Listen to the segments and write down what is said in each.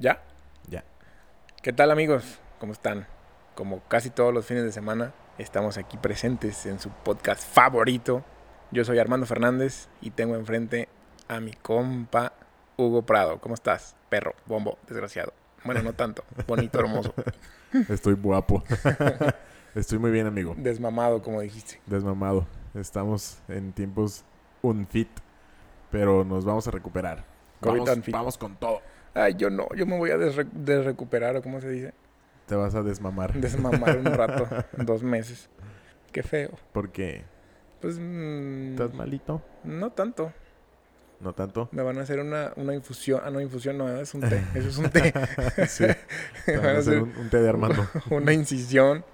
¿Ya? Ya. ¿Qué tal amigos? ¿Cómo están? Como casi todos los fines de semana, estamos aquí presentes en su podcast favorito. Yo soy Armando Fernández y tengo enfrente a mi compa Hugo Prado. ¿Cómo estás? Perro, bombo, desgraciado. Bueno, no tanto. Bonito, hermoso. Estoy guapo. Estoy muy bien, amigo. Desmamado, como dijiste. Desmamado. Estamos en tiempos unfit, pero nos vamos a recuperar. Vamos, vamos con todo. Ay, yo no, yo me voy a desre- desrecuperar, o cómo se dice. Te vas a desmamar. Desmamar un rato, dos meses. Qué feo. Porque Pues mm, estás malito. no tanto. No tanto. Me van a hacer una, una infusión. Ah, no, infusión no, es un té. Eso es un té. Sí. Me van a hacer un, un té de Armando. una incisión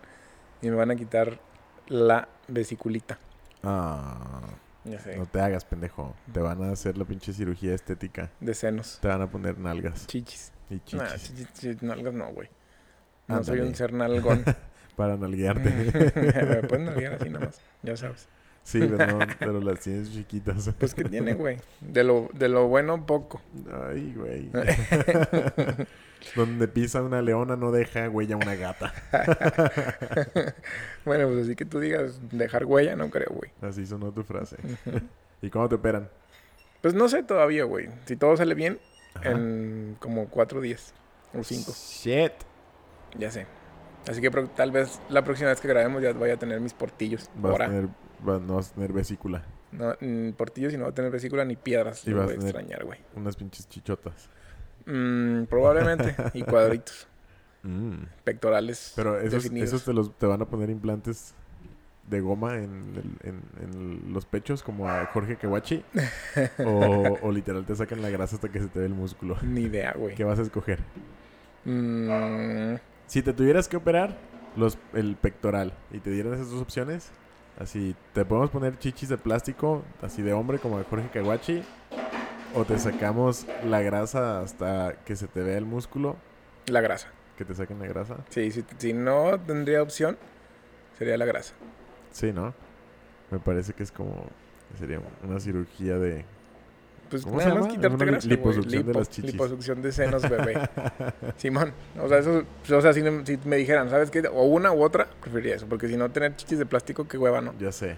y me van a quitar la vesiculita. Ah, Ya sé. no te hagas, pendejo. Te van a hacer la pinche cirugía estética. De senos. Te van a poner nalgas Chichis. y chichis Nah, chichis, chichis, nalgas no, güey. No soy un ser nalgón. para nalguearte. me pueden nalguear así nada más. Ya sabes. Sí, pero, no, pero las tienes chiquitas. Pues que tiene, güey. De lo, de lo bueno, poco. Ay, güey. Donde pisa una leona no deja huella una gata. bueno, pues así que tú digas dejar huella, no creo, güey. Así sonó tu frase. ¿Y cómo te operan? Pues no sé todavía, güey. Si todo sale bien, Ajá. en como cuatro días o cinco. Shit. Ya sé. Así que tal vez la próxima vez que grabemos ya vaya a tener mis portillos. Vas a tener, no vas a tener vesícula. No, mm, portillos y no va a tener vesícula ni piedras. Y vas voy a extrañar, güey. Unas pinches chichotas. Mm, probablemente. y cuadritos. Mm. Pectorales. Pero esos, definidos. esos te, los, te van a poner implantes de goma en, el- en- en los pechos como a Jorge Kewachi. o, o literal te sacan la grasa hasta que se te ve el músculo. Ni idea, güey. ¿Qué vas a escoger? Mm, Si te tuvieras que operar los, el pectoral y te dieran esas dos opciones, así, te podemos poner chichis de plástico, así de hombre como a Jorge Kawachi, o te sacamos la grasa hasta que se te vea el músculo, la grasa. que te saquen la grasa. Sí, si, si no tendría opción, sería la grasa. Sí, ¿no? Me parece que es como, sería una cirugía de... Pues ¿Cómo nada más quitarte grasa, liposucción de las chichis. Liposucción de senos, bebé. Simón. O sea, eso, o sea si, me- si me dijeran, ¿sabes qué? O una u otra, preferiría eso. Porque si no, tener chichis de plástico, qué hueva, ¿no? ya sé.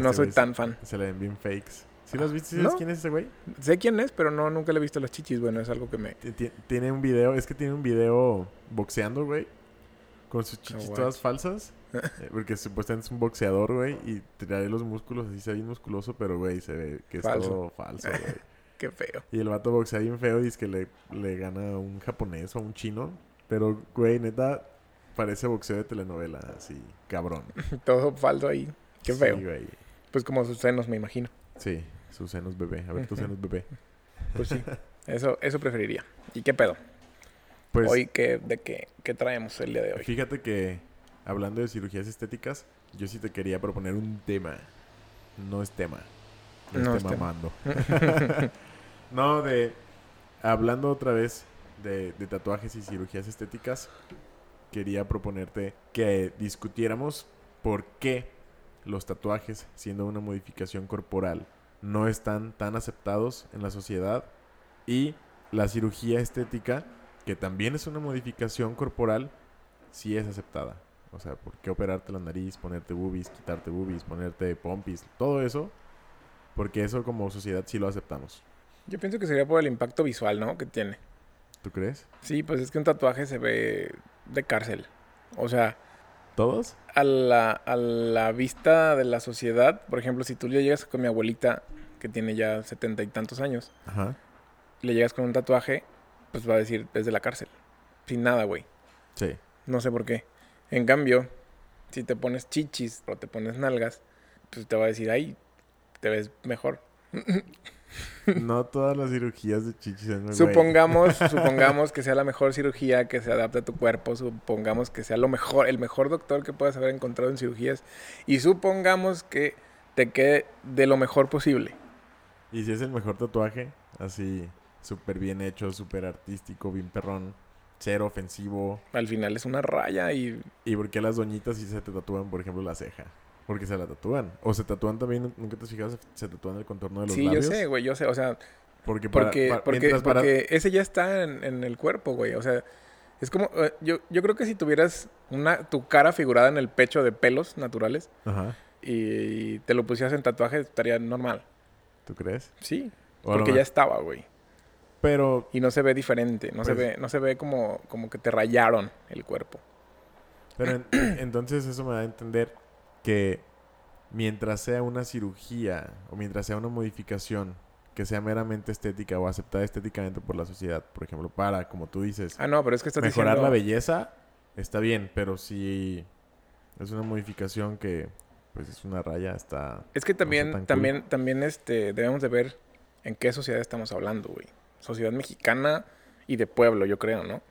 No soy tan fan. Se le ven bien fakes. ¿Sí los viste? ¿Sí ¿Sabes No. quién es ese güey? Sé quién es, pero no, nunca le he visto las chichis. Bueno, es algo que me... Ti- ti- Tiene un video, es que tiene un video boxeando, güey. Con sus chichis guay. todas falsas. eh, porque supuestamente es un boxeador, güey. Y trae los músculos así, se ve bien musculoso, pero, güey, se ve que es Falso. todo falso, güey. Qué feo. y el vato boxea bien feo y dice que le, le gana a un japonés o a un chino. Pero, güey, neta, parece boxeo de telenovela, así, cabrón. Todo falso ahí. Qué Sí, feo. güey. Pues como sus senos, me imagino. Sí, sus senos bebé. A ver, tus senos bebé. Pues sí. Eso, eso preferiría. ¿Y qué pedo? Pues, Hoy, ¿qué, ¿de qué, qué traemos el día de hoy? Fíjate que hablando de cirugías estéticas, yo sí te quería proponer un tema. No es tema. No, es tema. mamando. no, de. Hablando otra vez de, de tatuajes y cirugías estéticas, quería proponerte que discutiéramos por qué los tatuajes, siendo una modificación corporal, no están tan aceptados en la sociedad y la cirugía estética, que también es una modificación corporal, sí es aceptada. O sea, ¿por qué operarte la nariz, ponerte boobies, quitarte boobies, ponerte pompis, todo eso? Porque eso como sociedad sí lo aceptamos. Yo pienso que sería por el impacto visual, ¿no? Que tiene. ¿Tú crees? Sí, pues es que un tatuaje se ve de cárcel. O sea, ¿Todos? a la, a la vista de la sociedad, por ejemplo, si tú le llegas con mi abuelita, que tiene ya setenta y tantos años, Ajá. le llegas con un tatuaje, pues va a decir desde la cárcel. Sin nada, güey. Sí. No sé por qué. En cambio, si te pones chichis o te pones nalgas, pues te va a decir, ay, te ves mejor. No todas las cirugías de chichis muy Supongamos, supongamos que sea la mejor cirugía que se adapte a tu cuerpo, supongamos que sea lo mejor, el mejor doctor que puedas haber encontrado en cirugías y supongamos que te quede de lo mejor posible. Y si es el mejor tatuaje, así súper bien hecho, súper artístico, bien perrón, cero ofensivo. Al final es una raya y ¿Y por qué las doñitas sí se te tatúan, por ejemplo, la ceja? Porque se la tatúan. O se tatúan también, nunca te has fijado, se, tatúan el contorno de los sí, labios. yo sé, güey, yo sé, o sea, Porque, para- Porque, para- porque, para- porque ese ya está en, en el cuerpo, güey. O sea, es como... eh, yo, yo creo que si tuvieras una, tu cara figurada en el pecho de pelos naturales Ajá, y te lo pusieras en tatuaje, estaría normal. ¿tú crees? Sí, O porque ya estaba, güey. Pero, Y no se ve diferente. No se Pues- ve, no se ve como, como que te rayaron el cuerpo. pero en- entonces eso me da a entender que mientras sea una cirugía o mientras sea una modificación que sea meramente estética o aceptada estéticamente por la sociedad, por ejemplo, para, como tú dices, Ah, no, pero es que estás mejorar diciendo... la belleza, está bien, pero si es una modificación que pues es una raya, está... Es que también, cool. también, también este, debemos de ver en qué sociedad estamos hablando, güey. Sociedad mexicana y de pueblo, yo creo, ¿no?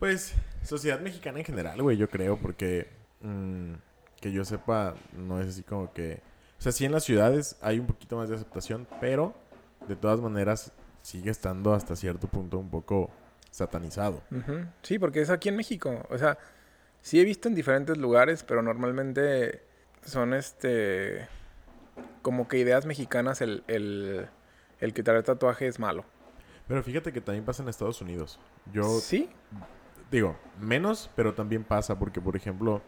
Pues, sociedad mexicana en general, güey, yo creo, porque mm, que yo sepa, no es así como que... O sea, sí en las ciudades hay un poquito más de aceptación, pero de todas maneras sigue estando hasta cierto punto un poco satanizado. Sí, porque es aquí en México. O sea, sí he visto en diferentes lugares, pero normalmente son este. Como que ideas mexicanas, el, el, el que traer tatuaje es malo. Pero fíjate que también pasa en Estados Unidos. Yo Sí, digo, menos, pero también pasa porque, por ejemplo,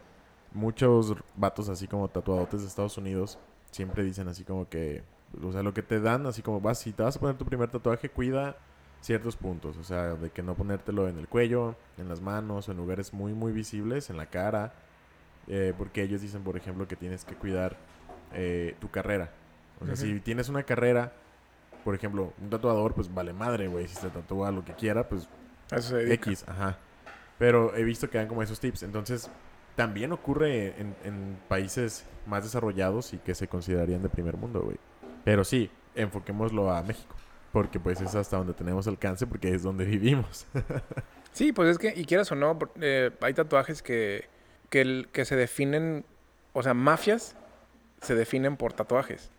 muchos vatos así como tatuadotes de Estados Unidos siempre dicen así como que, o sea, lo que te dan, así como vas, si te vas a poner tu primer tatuaje, cuida ciertos puntos, o sea, de que no ponértelo en el cuello, en las manos, en lugares muy, muy visibles, en la cara, eh, porque ellos dicen, por ejemplo, que tienes que cuidar eh, tu carrera. O sea, si tienes una carrera, por ejemplo, un tatuador, pues vale madre, güey, si se tatúa lo que quiera, pues eso. X, ajá. Pero he visto que dan como esos tips. Entonces, también ocurre en, en países más desarrollados y que se considerarían de primer mundo, güey. Pero sí, enfoquémoslo a México. Porque pues es hasta donde tenemos alcance porque es donde vivimos. Sí, pues es que, y quieras o no, eh, hay tatuajes que, que, el- que se definen, o sea, mafias se definen por tatuajes.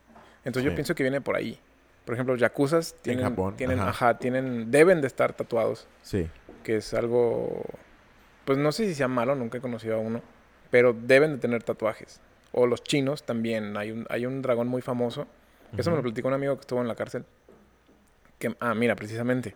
Entonces Sí. yo pienso que viene por ahí. Por ejemplo, yakuzas tienen, Japón, tienen, ajá. ajá, tienen, deben de estar tatuados, sí. que es algo, pues no sé si sea malo, nunca he conocido a uno, pero deben de tener tatuajes. O los chinos también, hay un, hay un dragón muy famoso, eso me lo platicó un amigo que estuvo en la cárcel, que, ah, mira, precisamente,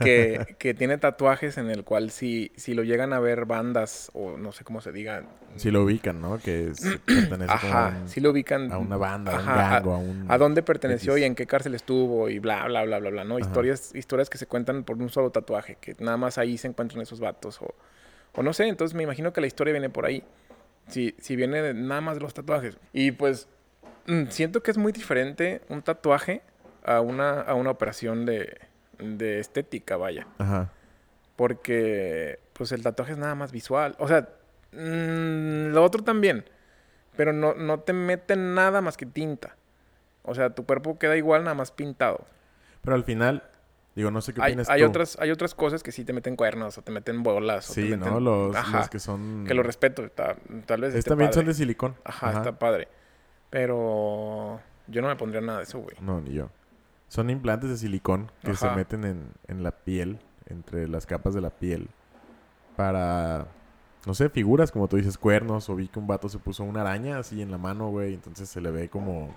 que, que tiene tatuajes en el cual si, si lo llegan a ver bandas o no sé cómo se diga. Sí lo ubican, ¿no? Que es, pertenece Ajá, a, un- si lo ubican. a una banda, ajá, a un gang o a un... a dónde perteneció X. y en qué cárcel estuvo y bla, bla, bla, bla, bla, ¿no? Ajá. Historias, historias que se cuentan por un solo tatuaje, que nada más ahí se encuentran esos vatos o, o no sé, entonces me imagino que la historia viene por ahí. Si, si viene de nada más de los tatuajes. Y pues mm, siento que es muy diferente un tatuaje a una, a una operación de, de estética, vaya. Ajá. Porque, pues el tatuaje es nada más visual. O sea, mm, lo otro también. Pero no, no te meten nada más que tinta. O sea, tu cuerpo queda igual, nada más pintado. Pero al final, digo, no sé qué Hay, opinas hay tú. otras, hay otras cosas que sí te meten cuernos o te meten bolas. o te Sí, meten- ¿no? Los, Ajá, los que son... que lo respeto. está- tal vez Es, esté también son de silicón. Ajá, está padre. Pero yo no me pondría nada de eso, güey. No, ni yo. Son implantes de silicón que se meten en, en la piel, entre las capas de la piel, para, no sé, figuras, como tú dices, cuernos, o vi que un vato se puso una araña así en la mano, güey, entonces se le ve como,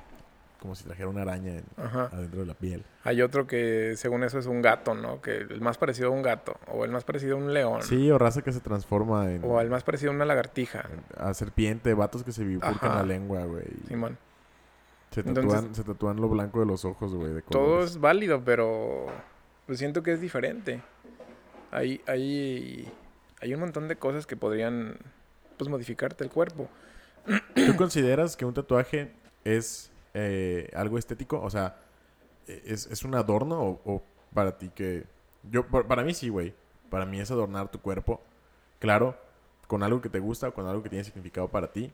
como si trajera una araña en- adentro de la piel. Hay otro que según eso es un gato, ¿no? Que el más parecido a un gato. O el más parecido a un león. Sí, o raza que se transforma en, O el más parecido a una lagartija. en- a serpiente, vatos que se bifurcan la lengua, güey. Simón. Se, Entonces- tatúan, se tatúan lo blanco de los ojos, güey, de Todo es válido, pero pues siento que es diferente. Hay, hay, hay un montón de cosas que podrían pues modificarte el cuerpo. ¿Tú consideras que un tatuaje es eh, algo estético? O sea, ¿es, es un adorno o, o para ti que... Yo, pa- para mí sí, güey. Para mí es adornar tu cuerpo. Claro, con algo que te gusta, con algo que tiene significado para ti.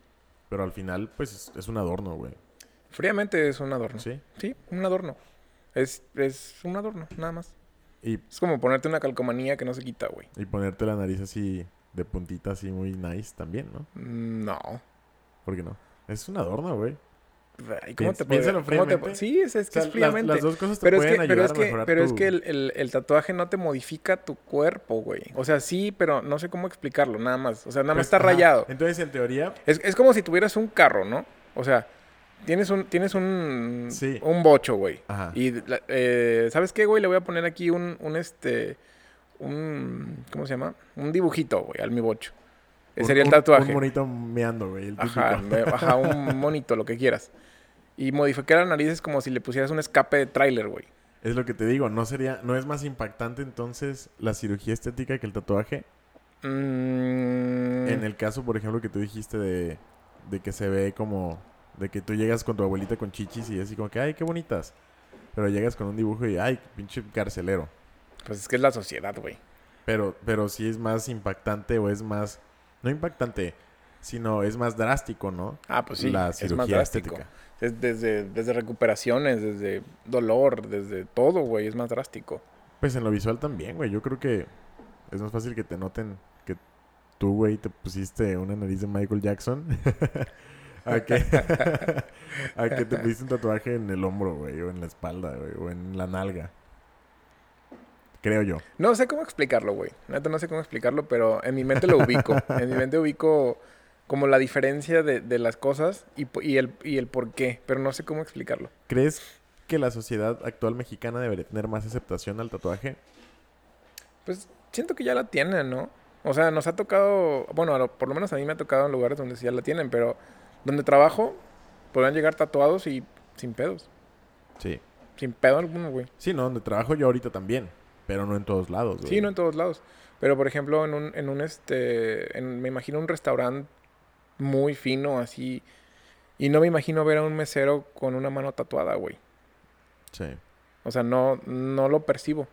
Pero al final, pues es, es un adorno, güey. Fríamente es un adorno. ¿Sí? Sí, un adorno. Es, es un adorno, nada más. Y, Es como ponerte una calcomanía que no se quita, güey. y ponerte la nariz así de puntita, así muy nice también, ¿no? No. ¿Por qué no? Es un adorno, güey. ¿Cómo te piénsalo cómo te-. Sí, es, es que O sea, es fríamente. Las, dos cosas te Pero es, pueden que, pero ayudar es a que, mejorar pero es que el, el- el tatuaje no te modifica tu cuerpo, güey. O sea, sí, pero no sé cómo explicarlo, nada más. O sea, nada más Pues, está ajá. rayado. Entonces, en teoría, Es, es como si tuvieras un carro, ¿no? O sea, tienes un, tienes un, Sí. un bocho, güey. Ajá. Y, eh, ¿sabes qué, güey? Le voy a poner aquí un, un este, un, ¿cómo se llama? Un dibujito, güey, al mi bocho. Ese sería el tatuaje. Un monito meando, güey. El. Ajá, me- ajá, un monito, lo que quieras. Y modificar la nariz es como si le pusieras un escape de tráiler, güey. Es lo que te digo, no sería, no es más impactante entonces la cirugía estética que el tatuaje. Mm, En el caso, por ejemplo, que tú dijiste de, de que se ve como de que tú llegas con tu abuelita con chichis y así como que, ay, qué bonitas. Pero llegas con un dibujo y, ay, pinche carcelero. Pues es que es la sociedad, güey. Pero, pero sí es más impactante o es más, no impactante, sino es más drástico, ¿no? Ah, pues sí, La es más drástico. estética. Es desde, desde recuperaciones, desde dolor, desde todo, güey, es más drástico. Pues en lo visual también, güey. Yo creo que es más fácil que te noten que tú, güey, te pusiste una nariz de Michael Jackson. a, que, a que te pusiste un tatuaje en el hombro, güey, o en la espalda, güey, o en la nalga. Creo yo. No sé cómo explicarlo, güey. Neta, no sé cómo explicarlo, pero en mi mente lo ubico. en mi mente ubico como la diferencia de, de las cosas y, el, y el por qué, pero no sé cómo explicarlo. ¿Crees que la sociedad actual mexicana debería tener más aceptación al tatuaje? Pues siento que ya la tienen, ¿no? O sea, nos ha tocado, bueno, por lo menos a mí me ha tocado en lugares donde sí ya la tienen, pero donde trabajo podrán llegar tatuados y sin pedos. Sí. Sin pedo alguno, güey. Sí, no, donde trabajo yo ahorita también, pero no en todos lados, güey. Sí, no en todos lados. Pero por ejemplo, en un, en un este, en- me imagino un restaurante muy fino así. Y no me imagino ver a un mesero con una mano tatuada, güey. Sí. O sea, no, no lo percibo.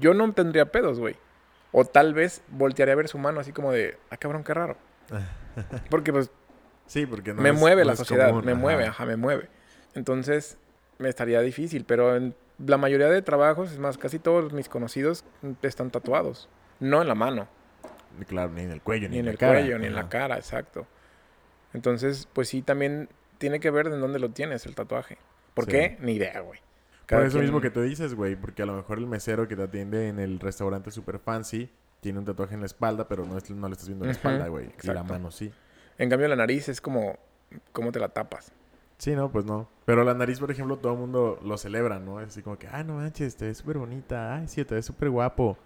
Yo no tendría pedos, güey. O tal vez voltearía a ver su mano así como de, ah, cabrón, qué raro. Porque pues Sí, porque no me es- mueve no la es sociedad, común, me ajá. mueve, ajá, me mueve. Entonces, me estaría difícil, pero en la mayoría de trabajos, es más, casi todos mis conocidos están tatuados. No en la mano, Claro, ni en el cuello, ni en la el cara. cuello, ni en la cara, exacto. Entonces, pues sí, también tiene que ver de dónde lo tienes el tatuaje. ¿Por Sí. qué? Ni idea, güey. Por eso quien- mismo que tú dices, güey, porque a lo mejor el mesero que te atiende en el restaurante super fancy tiene un tatuaje en la espalda, pero no, es- no le estás viendo la Ujú, espalda, güey. Y la mano sí. En cambio, la nariz es como, ¿cómo te la tapas? Sí, no, pues no. Pero la nariz, por ejemplo, todo el mundo lo celebra, ¿no? Es así como que, ah, no manches, te ves súper bonita. Ay, sí, te ves súper guapo.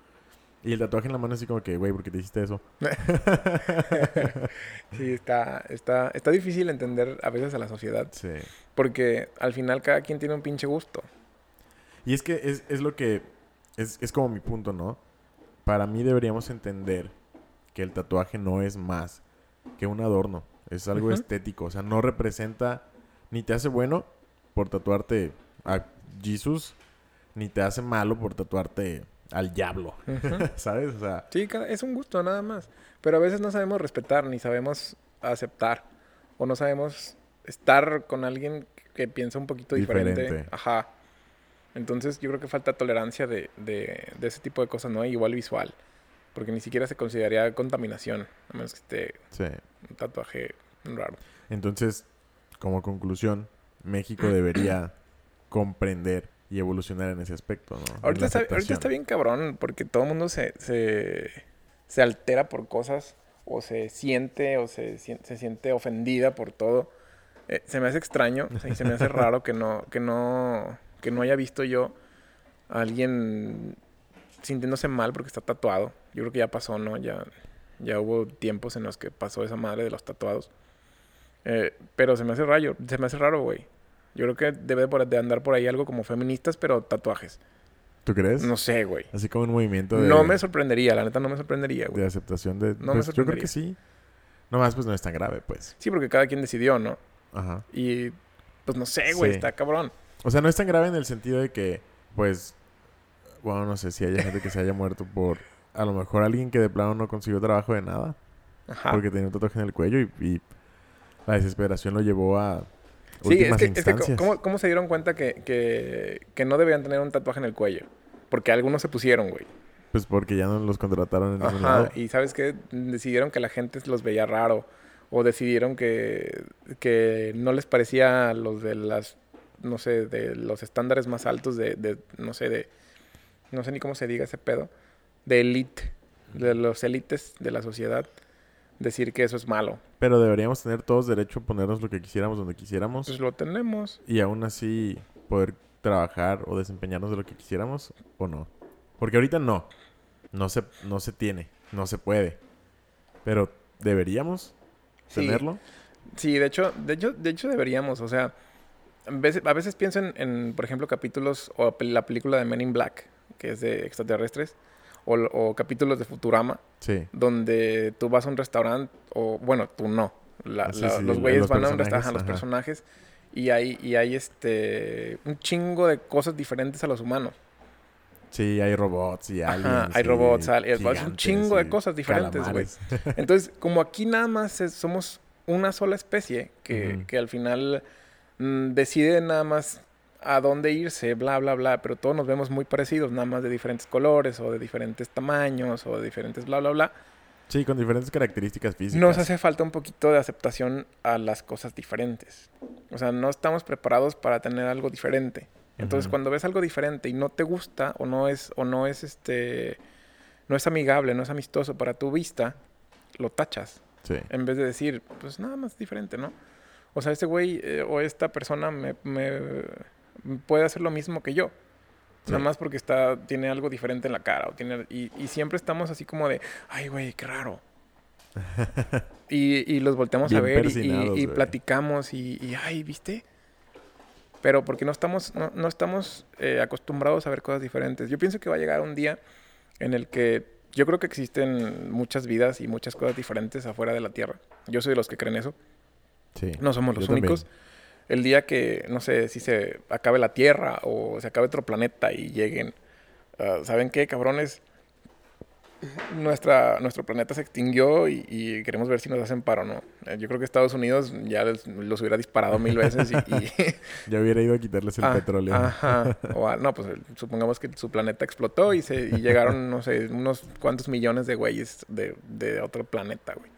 Y el tatuaje en la mano es así como que, güey, ¿por qué te hiciste eso? Sí, está, está, está difícil entender a veces a la sociedad. Sí. Porque al final cada quien tiene un pinche gusto. Y es que es, es lo que... Es, es como mi punto, ¿no? Para mí deberíamos entender que el tatuaje no es más que un adorno. Es algo estético. O sea, no representa... Ni te hace bueno por tatuarte a Jesus, ni te hace malo por tatuarte al diablo. ¿Sabes? O sea, Sí, es un gusto nada más. Pero a veces no sabemos respetar ni sabemos aceptar. O no sabemos estar con alguien que piensa un poquito diferente. Diferente. Ajá. Entonces yo creo que falta tolerancia de, de, de ese tipo de cosas, ¿no? Igual visual. Porque ni siquiera se consideraría contaminación. A menos que esté sí. un tatuaje raro. Entonces, como conclusión, México debería comprender y evolucionar en ese aspecto, Ahorita está, ahorita aceptación. está bien cabrón porque todo el mundo se, se, se altera por cosas o se siente o se, se siente ofendida por todo. Eh, se me hace extraño y se me hace raro que no, que no, que no haya visto yo a alguien sintiéndose mal porque está tatuado. Yo creo que ya pasó, ¿no? Ya, ya hubo tiempos en los que pasó esa madre de los tatuados. Eh, pero se me hace raro, se me hace raro, güey. Yo creo que debe de andar por ahí algo como feministas, pero tatuajes. ¿Tú crees? No sé, güey. Así como un movimiento de, No me sorprendería, la neta no me sorprendería, de güey. aceptación de... No me pues, yo creo que sorprendería. sí. Nomás pues no es tan grave, pues. Sí, porque cada quien decidió, ¿no? Ajá. Y pues no sé, güey, Sí. está cabrón. O sea, no es tan grave en el sentido de que, pues... Bueno, no sé si hay gente que se haya muerto por... A lo mejor alguien que de plano no consiguió trabajo de nada. Ajá. Porque tenía un tatuaje en el cuello y, y la desesperación lo llevó a Sí, es que, es que. ¿cómo, cómo se dieron cuenta que, que, que no debían tener un tatuaje en el cuello? Porque algunos se pusieron, güey. Pues porque ya no los contrataron en ningún Ajá. lado. Y ¿sabes qué? Decidieron que la gente los veía raro. O decidieron que, que no les parecía los de las, no sé, de los estándares más altos de, de, no sé, de, no sé ni cómo se diga ese pedo, de elite, de los élites de la sociedad. decir que eso es malo. Pero deberíamos tener todos derecho a ponernos lo que quisiéramos donde quisiéramos. Pues lo tenemos. Y aún así poder trabajar o desempeñarnos de lo que quisiéramos o no. Porque ahorita no. No se, no se tiene. No se puede. Pero deberíamos tenerlo. Sí, de hecho, de hecho, de hecho deberíamos. O sea, a veces, a veces pienso en, por ejemplo, capítulos o la película de Men in Black, que es de extraterrestres, o, capítulos de Futurama, sí. donde tú vas a un restaurante, o bueno, tú no. Ah, los güeyes van a un restaurante, los personajes, y hay, y hay este un chingo de cosas diferentes a los humanos. Sí, hay robots y aliens. hay robots, aliens, un chingo de cosas diferentes, güey. Entonces, como aquí nada más somos una sola especie que, que al final mm, decide nada más a dónde irse, bla, bla, bla, pero todos nos vemos muy parecidos, nada más de diferentes colores o de diferentes tamaños o de diferentes bla, bla, bla. Sí, con diferentes características físicas. Nos hace falta un poquito de aceptación a las cosas diferentes. O sea, no estamos preparados para tener algo diferente. Entonces, cuando ves algo diferente y no te gusta o no es o no es este no es amigable, no es amistoso para tu vista, lo tachas. Sí. En vez de decir, pues nada más diferente, ¿no? O sea, este güey eh, o esta persona me, puede hacer lo mismo que yo. Nada más porque está, tiene algo diferente en la cara. O tiene, y, siempre estamos así como de, ay, güey, qué raro. y, los volteamos a ver y, platicamos y, ay, ¿viste? Pero porque no estamos, no, estamos eh, acostumbrados a ver cosas diferentes. Yo pienso que va a llegar un día en el que yo creo que existen muchas vidas y muchas cosas diferentes afuera de la Tierra. Yo soy de los que creen eso. Sí, no somos los únicos. El día que, no sé, si se acabe la Tierra o se acabe otro planeta y lleguen, ah, ¿saben qué, cabrones? nuestra, nuestro planeta se extinguió y, queremos ver si nos hacen paro, ¿no? Eh, yo creo que Estados Unidos ya los hubiera disparado mil veces y... ya hubiera ido a quitarles el ah, petróleo. Ajá. O, no, pues supongamos que su planeta explotó y, se, llegaron, no sé, unos cuantos millones de güeyes de, de otro planeta, güey.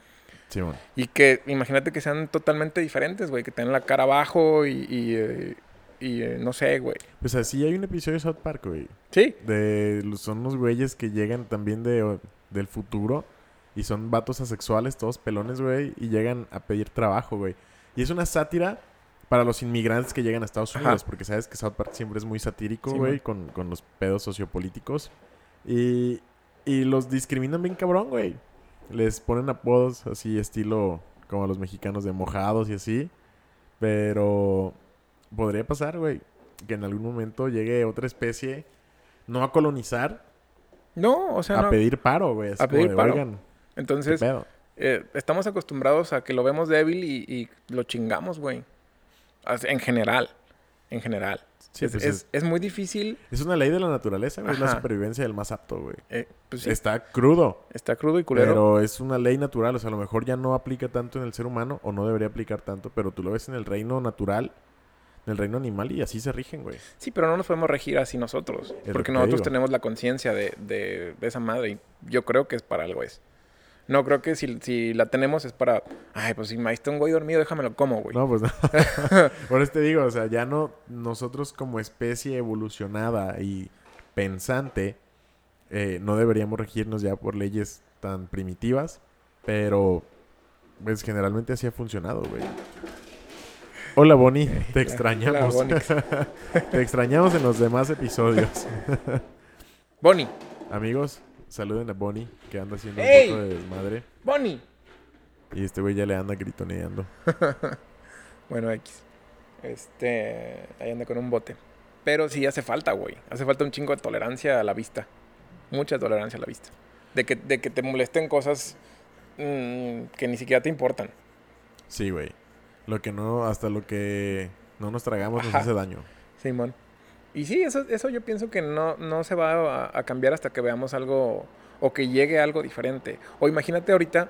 Sí, bueno. Y que imagínate que sean totalmente diferentes, güey, que tengan la cara abajo y, y eh, eh, no sé, güey. Pues así hay un episodio de South Park, güey. Sí. De, son unos güeyes que llegan también de, del futuro y son vatos asexuales, todos pelones, güey, y llegan a pedir trabajo, güey. Y es una sátira para los inmigrantes que llegan a Estados Unidos, porque sabes que South Park siempre es muy satírico, güey, con, con, los pedos sociopolíticos. Y, y los discriminan bien cabrón, güey. Les ponen apodos así, estilo como los mexicanos de mojados y así. Pero podría pasar, güey, que en algún momento llegue otra especie, no a colonizar. No, o sea, a pedir paro, güey. A pedir paro. Entonces, eh, estamos acostumbrados a que lo vemos débil y, lo chingamos, güey. En general, en general. Pues es, es, muy difícil. Es una ley de la naturaleza, güey. Es la supervivencia del más apto, güey. Eh, pues Está crudo. Está crudo y culero. Pero es una ley natural. O sea, a lo mejor ya no aplica tanto en el ser humano o no debería aplicar tanto. Pero tú lo ves en el reino natural el reino animal y así se rigen, güey. Sí, pero no nos podemos regir así nosotros. porque nosotros tenemos la conciencia de, de, esa madre y yo creo que es para algo es. No creo que si, si la tenemos es para, ay, pues si me está un güey dormido, déjamelo como, güey. No, pues no. Por eso te digo, o sea, ya no, nosotros como especie evolucionada y pensante, eh, no deberíamos regirnos ya por leyes tan primitivas, pero pues generalmente así ha funcionado, güey. Hola Bonnie, te extrañamos. te extrañamos en los demás episodios. Bonnie. Amigos, saluden a Bonnie, que anda haciendo un poco de desmadre. Bonnie. Y este güey ya le anda gritoneando. bueno, X. Este, ahí anda con un bote. Pero sí hace falta, güey. Hace falta un chingo de tolerancia a la vista. Mucha tolerancia a la vista. De que, de que te molesten cosas mm, que ni siquiera te importan. Sí, güey. Lo que no, hasta lo que no nos tragamos nos hace daño. Simón. Y sí, eso, eso yo pienso que no, no se va a, cambiar hasta que veamos algo o que llegue algo diferente. O imagínate ahorita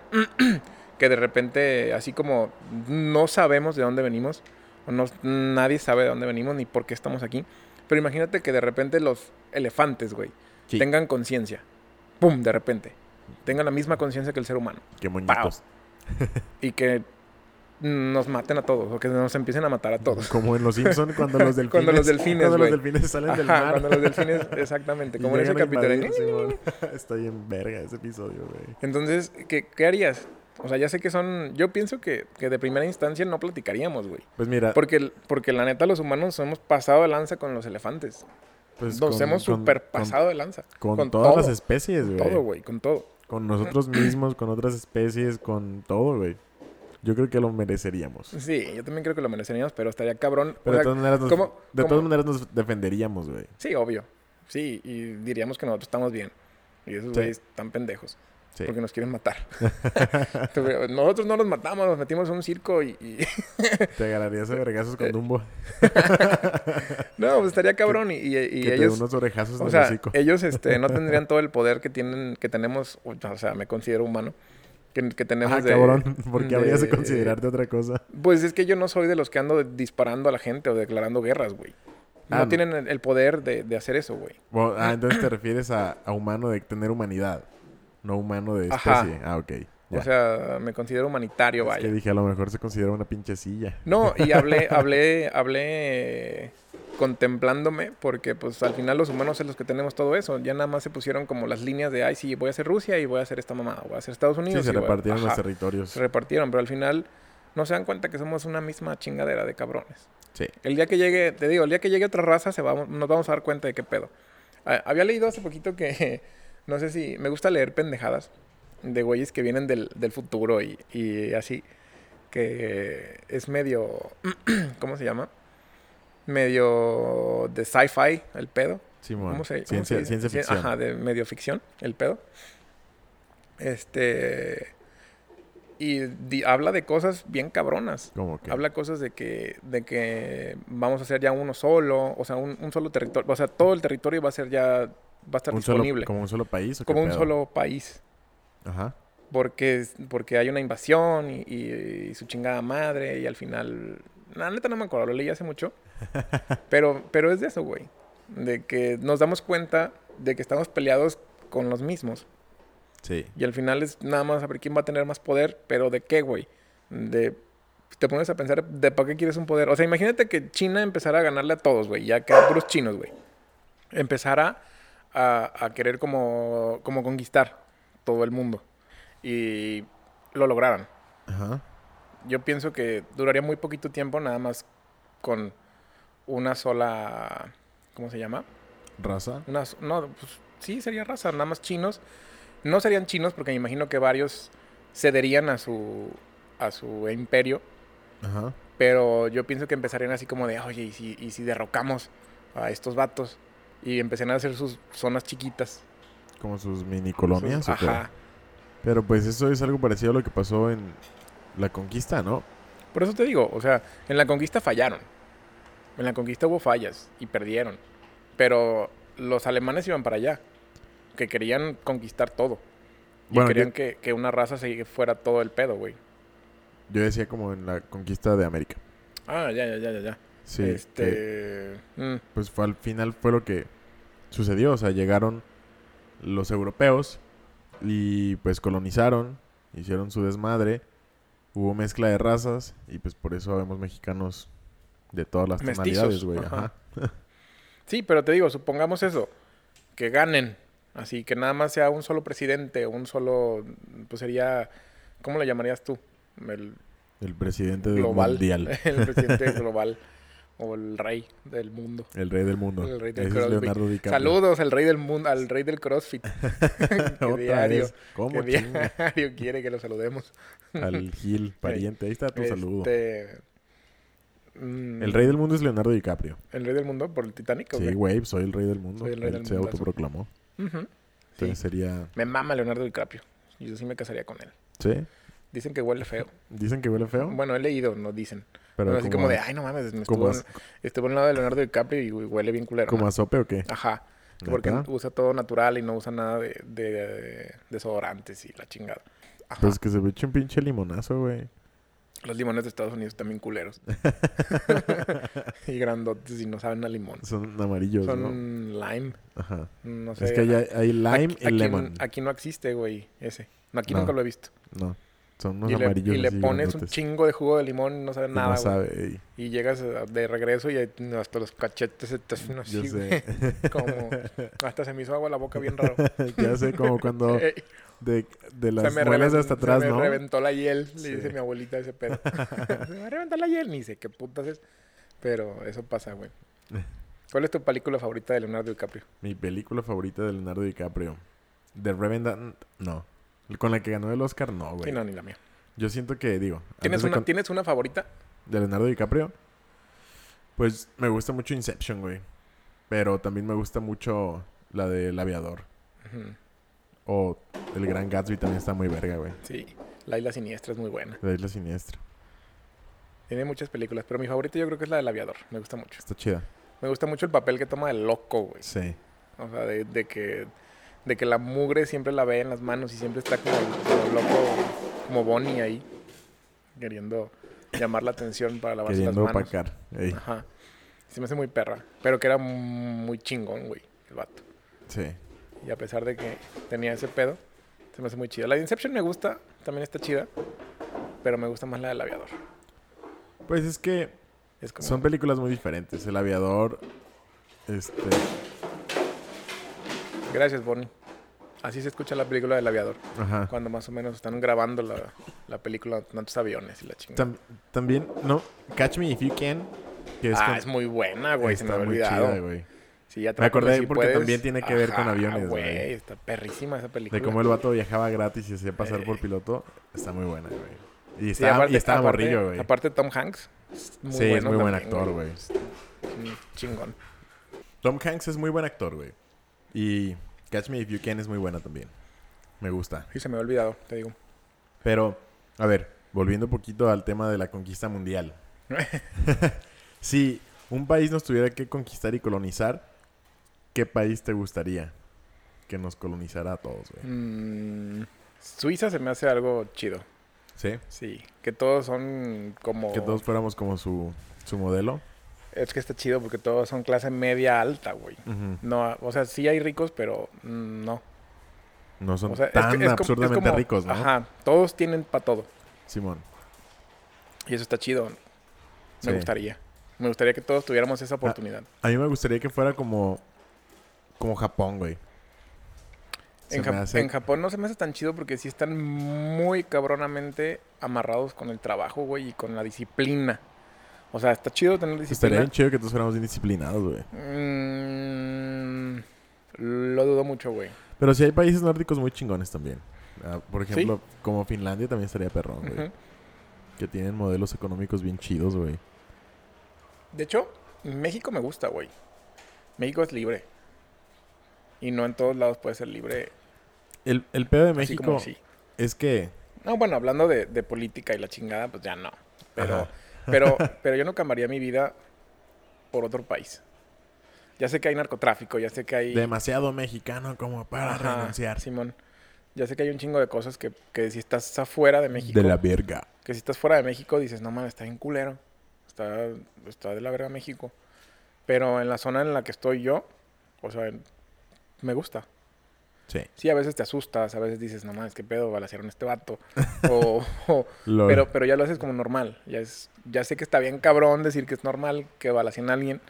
que de repente, así como no sabemos de dónde venimos, o no, nadie sabe de dónde venimos ni por qué estamos aquí, pero imagínate que de repente los elefantes, güey, tengan conciencia. ¡Pum! De repente. Tengan la misma conciencia que el ser humano. Qué moñitos. y que nos maten a todos o que nos empiecen a matar a todos. Como en Los Simpsons cuando los delfines cuando los delfines, cuando los delfines salen del mar. Cuando los delfines, exactamente, como en ese capítulo. Está bien verga ese episodio, güey. Entonces, ¿qué, ¿qué, harías? O sea, ya sé que son. Yo pienso que, que de primera instancia no platicaríamos, güey. Pues mira, Porque, porque la neta, los humanos hemos pasado de lanza con los elefantes. pues Nos con- hemos con- super con- pasado de lanza. Con, todas las todo, especies, güey. Todo, güey, con todo. Con nosotros mismos, con otras especies, con todo, güey. Yo creo que lo mereceríamos. Sí, yo también creo que lo mereceríamos, pero estaría cabrón. O de todas maneras nos, ¿cómo- de cómo- todas maneras nos defenderíamos, güey. Sí, obvio. Sí, y diríamos que nosotros estamos bien. Y esos Sí. güeyes están pendejos. Sí. Porque nos quieren matar. nosotros no los matamos, nos metimos en un circo y... y- Te agarrarías a vergazos con Dumbo. no, pues estaría cabrón. Y, y- y que te dé ellos... unos orejazos O el sea, hocico. ellos este, no tendrían todo el poder que tienen, que tenemos, o sea, me considero humano, que, que tenemos Ah, de... cabrón. ¿Por qué habrías de de- considerarte otra cosa? Pues es que yo no soy de los que ando disparando a la gente o declarando guerras, güey. No, Ah, tienen el, el poder de, de hacer eso, güey. Bueno, ah, entonces te refieres a, a humano de tener humanidad. No humano de Ajá. especie. Ah, ok. ya. O sea, me considero humanitario, es vaya. que dije, a lo mejor se considera una pinche silla. No, y hablé, hablé, hablé contemplándome, porque pues al final los humanos son los que tenemos todo eso. Ya nada más se pusieron como las líneas de, ay, sí, voy a hacer Rusia y voy a hacer esta mamá, voy a hacer Estados Sí, Unidos. se y voy a-". repartieron los territorios. Se repartieron, pero al final no se dan cuenta que somos una misma chingadera de cabrones. Sí. El día que llegue, te digo, el día que llegue otra raza, se va, nos vamos a dar cuenta de qué pedo. Ah, había leído hace poquito que, no sé si, me gusta leer pendejadas de güeyes que vienen del, del futuro y, y así, que es medio, ¿cómo se llama? Medio de sci-fi el pedo. Simón. ¿Cómo se, cómo ciencia, se ciencia Sí, ficción. Ajá, de medio ficción, el pedo. Este. Y di- habla de cosas bien cabronas. Como que. Habla cosas de que, de que vamos a hacer ya uno solo, o sea, un, un solo territorio. O sea, todo el territorio va a ser ya, va a estar un solo, disponible. como un solo país o qué como un pedo? solo país. Ajá. Porque, porque hay una invasión y, y- y su chingada madre y al final... La neta no me acuerdo, lo leí hace mucho. pero, pero es de eso, güey. De que nos damos cuenta de que estamos peleados con los mismos. Sí. Y al final es nada más saber quién va a tener más poder, pero ¿de qué, güey? De... Te pones a pensar de para qué quieres un poder. O sea, imagínate que China empezara a ganarle a todos, güey. Ya que puros chinos, güey. Empezara a, a querer como, como conquistar todo el mundo. Y lo lograran. Ajá. Yo pienso que duraría muy poquito tiempo nada más con una sola... ¿Cómo se llama? Raza. Una, no, pues sí, sería raza, nada más chinos. No serían chinos porque me imagino que varios cederían a su, a su imperio, Ajá. pero yo pienso que empezarían así como de, oye, ¿y si, y si derrocamos a estos vatos? Y empezarían a hacer sus zonas chiquitas. Como sus mini colonias. ajá. Pero pues eso es algo parecido a lo que pasó en la conquista, ¿no? Por eso te digo, o sea, en la conquista fallaron. En la conquista hubo fallas y perdieron. Pero los alemanes iban para allá, que querían conquistar todo. Y Bueno, querían yo- que, que una raza se fuera todo el pedo, güey. Yo decía como en la conquista de América. Ah, ya, ya, ya, ya, ya. Sí. que, este... mm, pues fue al final fue lo que sucedió. O sea, llegaron los europeos y pues colonizaron, hicieron su desmadre. Hubo mezcla de razas y pues por eso vemos mexicanos de todas las Mestizos, tonalidades, güey. ajá. Ajá. Sí, pero te digo, supongamos eso, que ganen. Así que nada más sea un solo presidente, un solo, pues sería, ¿cómo le llamarías tú? El El presidente del global. mundial. el presidente global. O el rey del mundo. El rey del mundo. El rey del Ese es CrossFit. Leonardo DiCaprio. Saludos al rey del mundo, al rey del CrossFit. que Otra diario, vez. ¿Cómo que diario quiere que lo saludemos. Al Gil, pariente. Ahí está tu saludo. Mm, El rey del mundo es Leonardo DiCaprio. ¿El rey del mundo por el Titanic? o Sí, güey, soy el rey del mundo. Soy el rey Él del se mundo, autoproclamó. Entonces Sí. sería... Me mama Leonardo DiCaprio. Yo sí me casaría con él. ¿Sí? Dicen que huele feo. Dicen que huele feo. Bueno, he leído, no dicen. pero Pero así como de, ay, no mames, me estuvo, a, estuvo al lado de Leonardo DiCaprio y huele bien culero. como a sope o qué? Ajá. Que Porque ¿Neta? usa todo natural y no usa nada de, de- de desodorantes y la chingada. Ajá. Pues que se ve hecho un pinche limonazo, güey. Los limones de Estados Unidos también culeros. y grandotes y no saben a limón. Son amarillos, ¿no? Son lime. Ajá. No sé. es que hay, hay lime aquí, y aquí- lemon. aquí no existe, güey, ese. No, Aquí No. nunca lo he visto. No. Son unos y le, amarillos y le pones un chingo de jugo de limón y no sabe Y nada, no güey. sabe. ey. Y llegas de regreso y hasta los cachetes se te hacen así, Yo güey. sé. Como hasta se me hizo agua la boca bien raro. ya sé, como cuando de, las me, muelas hasta atrás, se me ¿no? reventó la hiel, le Sí. dice mi abuelita ese pedo. se me reventó la hiel, ni sé qué putas es. Pero eso pasa, güey. ¿Cuál es tu película favorita de Leonardo DiCaprio? Mi película favorita de Leonardo DiCaprio. The Revenant, no. Con la que ganó el Oscar, no, güey. Sí, no, ni la mía. Yo siento que, digo, ¿Tienes una, con- ¿Tienes una favorita? de Leonardo DiCaprio, pues me gusta mucho Inception, güey. Pero también me gusta mucho la del aviador. Ujú. O El Gran Gatsby también está muy verga, güey. Sí, La Isla Siniestra es muy buena. La Isla Siniestra. Tiene muchas películas, pero mi favorita yo creo que es la del aviador. Me gusta mucho. Está chida. Me gusta mucho el papel que toma el loco, güey. Sí. O sea, de, de que de que la mugre siempre la ve en las manos y siempre está como, como loco, como Bonnie ahí, queriendo llamar la atención para lavarse Queriendo las manos. opacar. Ey, Ajá. Se me hace muy perra. Pero que era muy chingón, güey, el vato. Sí. Y a pesar de que tenía ese pedo, se me hace muy chida. La de Inception me gusta, también está chida. Pero me gusta más la del aviador. Pues es que Es como... son películas muy diferentes. El aviador, este... Gracias, Bonnie. Así se escucha la película del aviador. Ajá. Cuando más o menos están grabando la, la película, tantos aviones y la chingada. Tam- también, no, Catch Me If You Can. Que es ah, con- es muy buena, güey. Se me había muy olvidado. chida, güey. Sí, ya Me acordé si porque también tiene que ver con aviones, güey. Está perrísima esa película. De cómo el vato viajaba gratis y se hacía pasar por Eh. piloto. Está muy buena, güey. Y Sí, estaba, aparte- y estaba aparte- morrillo, güey. Aparte Tom Hanks. es muy Sí, es muy buen actor, güey. Chingón. Tom Hanks es muy buen actor, güey. Y Catch Me If You Can es muy buena también. Me gusta. Sí, se me había olvidado, te digo. Pero, a ver, volviendo un poquito al tema de la conquista mundial. si un país nos tuviera que conquistar y colonizar, ¿qué país te gustaría que nos colonizara a todos, güey? Mm, Suiza se me hace algo chido. ¿Sí? Sí, que todos son como... Que todos fuéramos como su, su modelo. Es que está chido porque todos son clase media alta, güey. No, o sea, sí hay ricos, pero mm, no. No son O sea, es tan es como- es absurdamente como- ricos, ¿no? Ajá, todos tienen para todo. Simón. Y eso está chido. Me Sí. gustaría. Me gustaría que todos tuviéramos esa oportunidad. A mí me gustaría que fuera como... Como Japón, güey. En, me Jap- hace- en Japón no se me hace tan chido porque sí están muy cabronamente amarrados con el trabajo, güey, y con la disciplina. O sea, está chido tener Estaría disciplina. bien chido que todos fuéramos bien disciplinados, güey. Mm, lo dudo mucho, güey. Pero sí hay países nórdicos muy chingones también. Ah, por ejemplo, como Finlandia también estaría perrón, güey. Que tienen modelos económicos bien chidos, güey. De hecho, México me gusta, güey. México es libre. Y no en todos lados puede ser libre. El, el pedo de México así. es que... No, bueno, hablando de, de política y la chingada, pues ya no. Pero, Ajá. pero, pero yo no cambiaría mi vida por otro país. Ya sé que hay narcotráfico, ya sé que hay... Demasiado mexicano como para Ajá, renunciar. Simón. Ya sé que hay un chingo de cosas que, que si estás afuera de México, De la verga. que si estás fuera de México dices, no mames, está bien culero. Está, está de la verga México. Pero en la zona en la que estoy yo, o sea, en- me gusta. Sí. Sí, a veces te asustas, a veces dices, no mames, qué pedo, balacearon a este vato. o, pero, pero ya lo haces como normal. Ya, es, ya sé que está bien cabrón decir que es normal que balacien a alguien,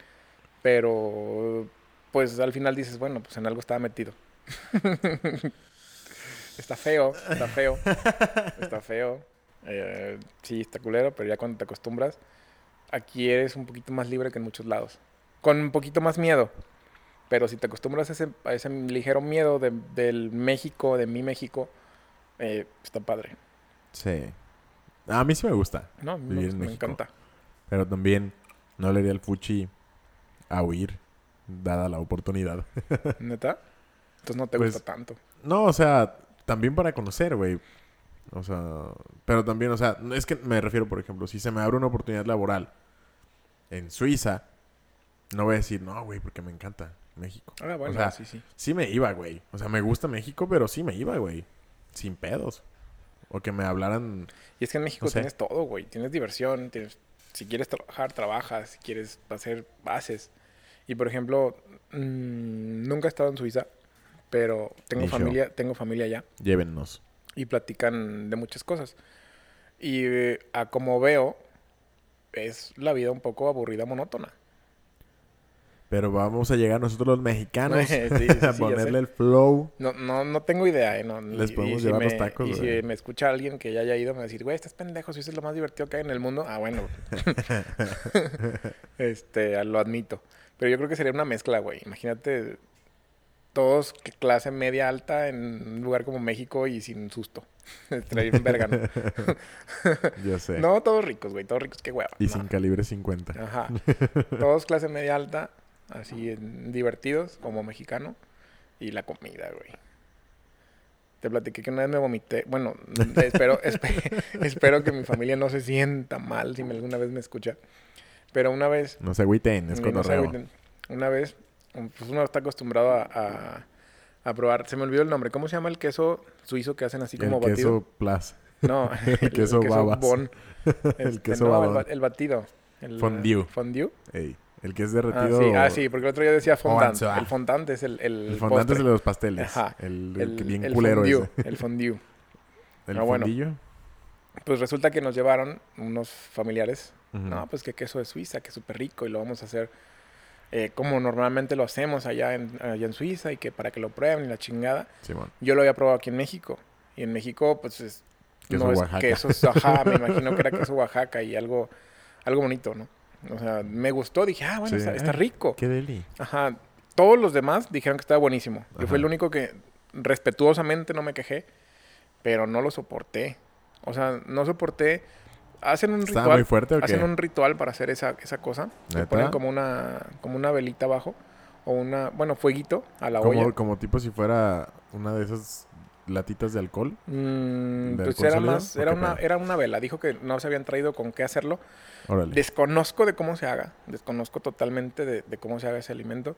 pero pues al final dices, bueno, pues en algo estaba metido. está feo, está feo, está feo. Eh, sí, está culero, pero ya cuando te acostumbras, aquí eres un poquito más libre que en muchos lados. Con un poquito más miedo. Pero si te acostumbras a ese, a ese ligero miedo de- del México, de mi México, eh, está padre. Sí. A mí sí me gusta. No, Vivir gusta, en me México. encanta. Pero también no le haría el fuchi a huir, dada la oportunidad. ¿Neta? Entonces no te Pues- gusta tanto. No, o sea, también para conocer, güey. O sea, pero también, o sea, es que me refiero, por ejemplo, si se me abre una oportunidad laboral en Suiza, no voy a decir, no, güey, porque me encanta México. Ah, bueno, o sea, sí, sí. Sí me iba, güey. O sea, me gusta México, pero sí me iba, güey. Sin pedos. O que me hablaran... Y es que en México no sé. tienes todo, güey. Tienes diversión, tienes... Si quieres trabajar, trabajas. Si quieres hacer, haces. Y, por ejemplo, mm, nunca he estado en Suiza, pero tengo Ni yo. familia, tengo familia allá. Llévennos. y platican de muchas cosas. Y eh, a como veo, es la vida un poco aburrida, monótona. Pero vamos a llegar nosotros los mexicanos Sí, sí, sí, a ponerle el flow. No, no, no tengo idea, ¿eh? No, Les y- podemos y si llevar me, los tacos, Y si me escucha alguien que ya haya ido, me va a decir, güey, estás pendejo, si eso es lo más divertido que hay en el mundo. Ah, bueno. este, lo admito. Pero yo creo que sería una mezcla, güey. Imagínate todos clase media alta en un lugar como México y sin susto. Estaría bien verga, ¿no? Yo sé. No, todos ricos, güey. Todos ricos, qué hueva. y No. sin calibre 50. Ajá. Todos clase media alta, así en- divertidos, como mexicano. Y la comida, güey. Te platiqué que una vez me vomité. Bueno, espero, espe- espero que mi familia no se sienta mal si me- alguna vez me escucha. Pero una vez, No se agüiten, es no se agüiten, una vez, pues uno está acostumbrado a, a- a probar. Se me olvidó el nombre. ¿Cómo se llama el queso suizo que hacen así como el batido? queso plus. No, el queso babas. bon. El Este, queso no, el, babón. ba- el batido. El, Fondue. Fondue. Ey, el que es Ah derretido. sí. ah, sí, porque el otro día decía fondant. Avanza. El fondant es el, el, El fondante es el de los pasteles. Ajá. El, el El, bien culero fondue, ese. El fondue. El Ah, bueno. fondillo. Pues resulta que nos llevaron unos familiares. No, pues que queso de Suiza, que es súper rico y lo vamos a hacer eh, como normalmente lo hacemos allá en, allá en Suiza y que para que lo prueben y la chingada. Simón. Yo lo había probado aquí en México. Y en México, pues es, Queso no es Oaxaca. queso, es- ajá, me imagino que era queso Oaxaca y algo, algo bonito, ¿no? O sea, me gustó, dije, ah, bueno, Sí. está, está rico. Qué deli. Ajá. Todos los demás dijeron que estaba buenísimo. Yo fui el único que respetuosamente no me quejé, pero no lo soporté. O sea, no soporté. Hacen un ¿Estaba ritual. muy fuerte o qué? Hacen un ritual para hacer esa, esa cosa. Le ponen como una, como una velita abajo. O una, bueno, fueguito a la Como, olla. como tipo si fuera una de esas latitas de alcohol. Mm, ¿De pues alcohol era sólido? más, ¿O era una, pedo? era una vela. Dijo que no se habían traído con qué hacerlo. Órale. Desconozco de cómo se haga. Desconozco totalmente de, de cómo se haga ese alimento.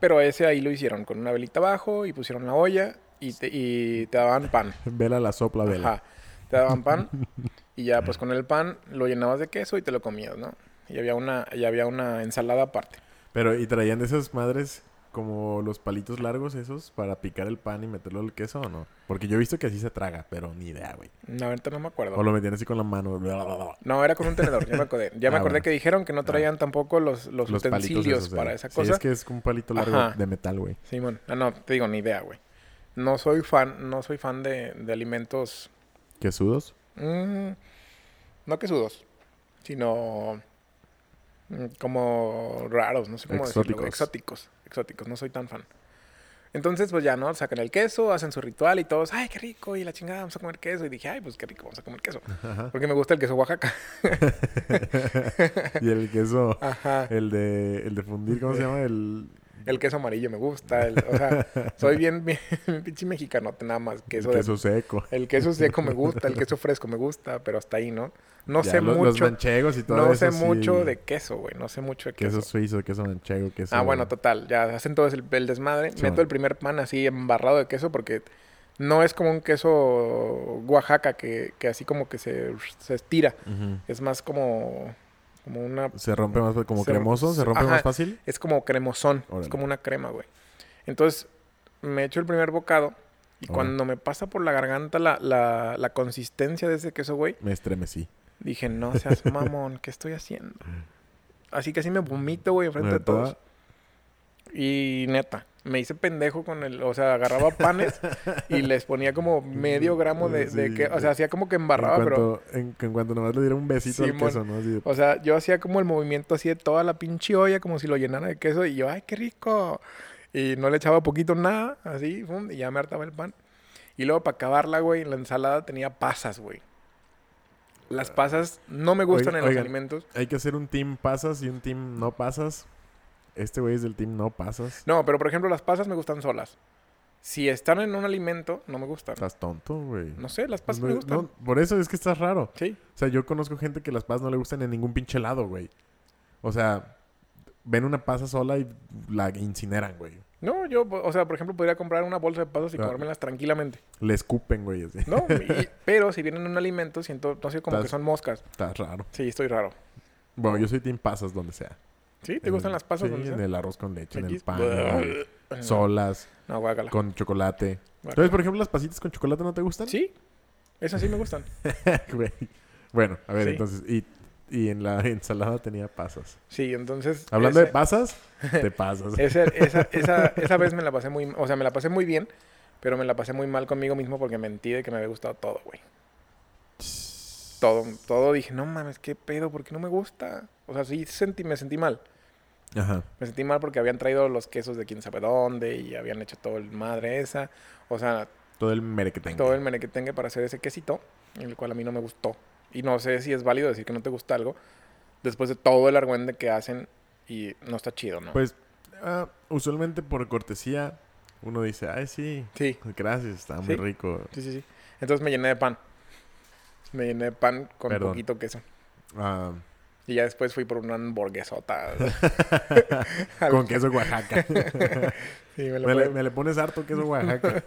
Pero ese ahí lo hicieron con una velita abajo y pusieron la olla y te, y te daban pan. Vela la sopla vela. Ajá. Te daban pan y ya pues con el pan lo llenabas de queso y te lo comías, ¿no? Y había una, y había una ensalada aparte. Pero, ¿y traían de esas madres como los palitos largos esos para picar el pan y meterlo al queso o no? Porque yo he visto que así se traga, pero ni idea, güey. No, ahorita no me acuerdo. O lo metían así con la mano. No, era con un tenedor, ya me acordé. Ya me Ah, acordé bueno. que dijeron que no traían tampoco los, los, utensilios esos, para eh. esa Sí, cosa. es que es un palito largo Ajá. de metal, güey. Simón, ah, no, te digo, ni idea, güey. No soy fan, no soy fan de, de alimentos, ¿Quesudos? mm, no quesudos, sino mm, como raros, no sé cómo decirlo, güey. Exóticos. Exóticos, no soy tan fan. Entonces, pues ya, ¿no? Sacan el queso, hacen su ritual y todos, ay, qué rico, y la chingada, vamos a comer queso. Y dije, ay, pues qué rico, vamos a comer queso. Ajá. Porque me gusta el queso Oaxaca. y el queso, Ajá. el de, el de fundir, ¿cómo se llama? El, El queso amarillo me gusta. el- o sea, soy bien, bien pinche mexicanote nada más. Queso el de- queso seco. el queso seco me gusta, el queso fresco me gusta, pero hasta ahí, ¿no? No Ya, sé los, Los mucho. manchegos y todo No eso. sé sí. mucho de queso, güey. No sé mucho de queso. Queso suizo, queso manchego, queso... Ah, bueno, total. Ya hacen todo el, el desmadre. Sí, Meto el primer pan así embarrado de queso porque no es como un queso Oaxaca que, que así como que se, se estira. Es más como, como una... Se rompe más, como Se- cremoso, se rompe ajá. más fácil. Es como cremosón. Órale. Es como una crema, güey. Entonces, me echo el primer bocado. Y Órale. cuando me pasa por la garganta la, la, la consistencia de ese queso, güey, Me estremecí. dije, no seas mamón, ¿qué estoy haciendo? Así que así me vomito, güey, enfrente de todos. Y neta, me hice pendejo con el... O sea, agarraba panes y les ponía como medio gramo de, de Sí. que... O sea, hacía como que embarraba, en pero... en, en cuanto nomás le diera un besito al Simón. queso, ¿no? Así de- O sea, yo hacía como el movimiento así de toda la pinche olla, como si lo llenara de queso. Y yo, ¡ay, qué rico! Y no le echaba poquito nada, así, y ya me hartaba el pan. Y luego, para acabarla, güey, la ensalada tenía pasas, güey. Las pasas no me gustan Oigan- en los oigan. alimentos. Hay que hacer un team pasas y un team no pasas. Este güey es del team no pasas. No, pero por ejemplo, las pasas me gustan solas. Si están en un alimento, no me gustan. Estás tonto, güey. No sé, las pasas No, me gustan. no, por eso es que estás raro. Sí. O sea, yo conozco gente que las pasas no le gustan en ningún pinche lado, güey. O sea, ven una pasa sola y la incineran, güey. No, yo, o sea, por ejemplo, podría comprar una bolsa de pasas y Ah. comérmelas tranquilamente. Le escupen, güey. Así. No, y- pero si vienen en un alimento, siento, no sé, como que son moscas. Está raro. Sí, estoy raro. Bueno, yo soy team pasas donde sea. ¿Sí? ¿Te En gustan las pasas? Sí, en el arroz con leche, en el pan, No. solas, No, con chocolate. Guácala. Entonces, por ejemplo, las pasitas con chocolate no te gustan? Sí, esas sí me gustan. Bueno, a ver, Sí. entonces, y y en la ensalada tenía pasas. Sí, entonces... Hablando de pasas, te pasas. esa, esa, esa, esa vez me la pasé muy... O sea, me la pasé muy bien, pero me la pasé muy mal conmigo mismo porque mentí de que me había gustado todo, güey. Todo, todo dije, no mames, qué pedo, ¿por qué no me gusta? O sea, sí sentí, me sentí mal. Ajá. Me sentí mal porque habían traído los quesos de quién sabe dónde y habían hecho todo el madre esa. O sea, Todo el merequetengue. todo el menequetengue para hacer ese quesito, el cual a mí no me gustó. Y no sé si es válido decir que no te gusta algo después de todo el argüende que hacen y no está chido, ¿no? Pues, ah, usualmente por cortesía, uno dice, ay, sí, sí, gracias, está muy Sí. rico. sí, sí, sí. Entonces me llené de pan. Me llené de pan con Perdón. poquito queso. Ah, Y ya después fui por una hamburguesota. con queso Oaxaca. Sí, me le, fue- me le pones harto queso Oaxaca.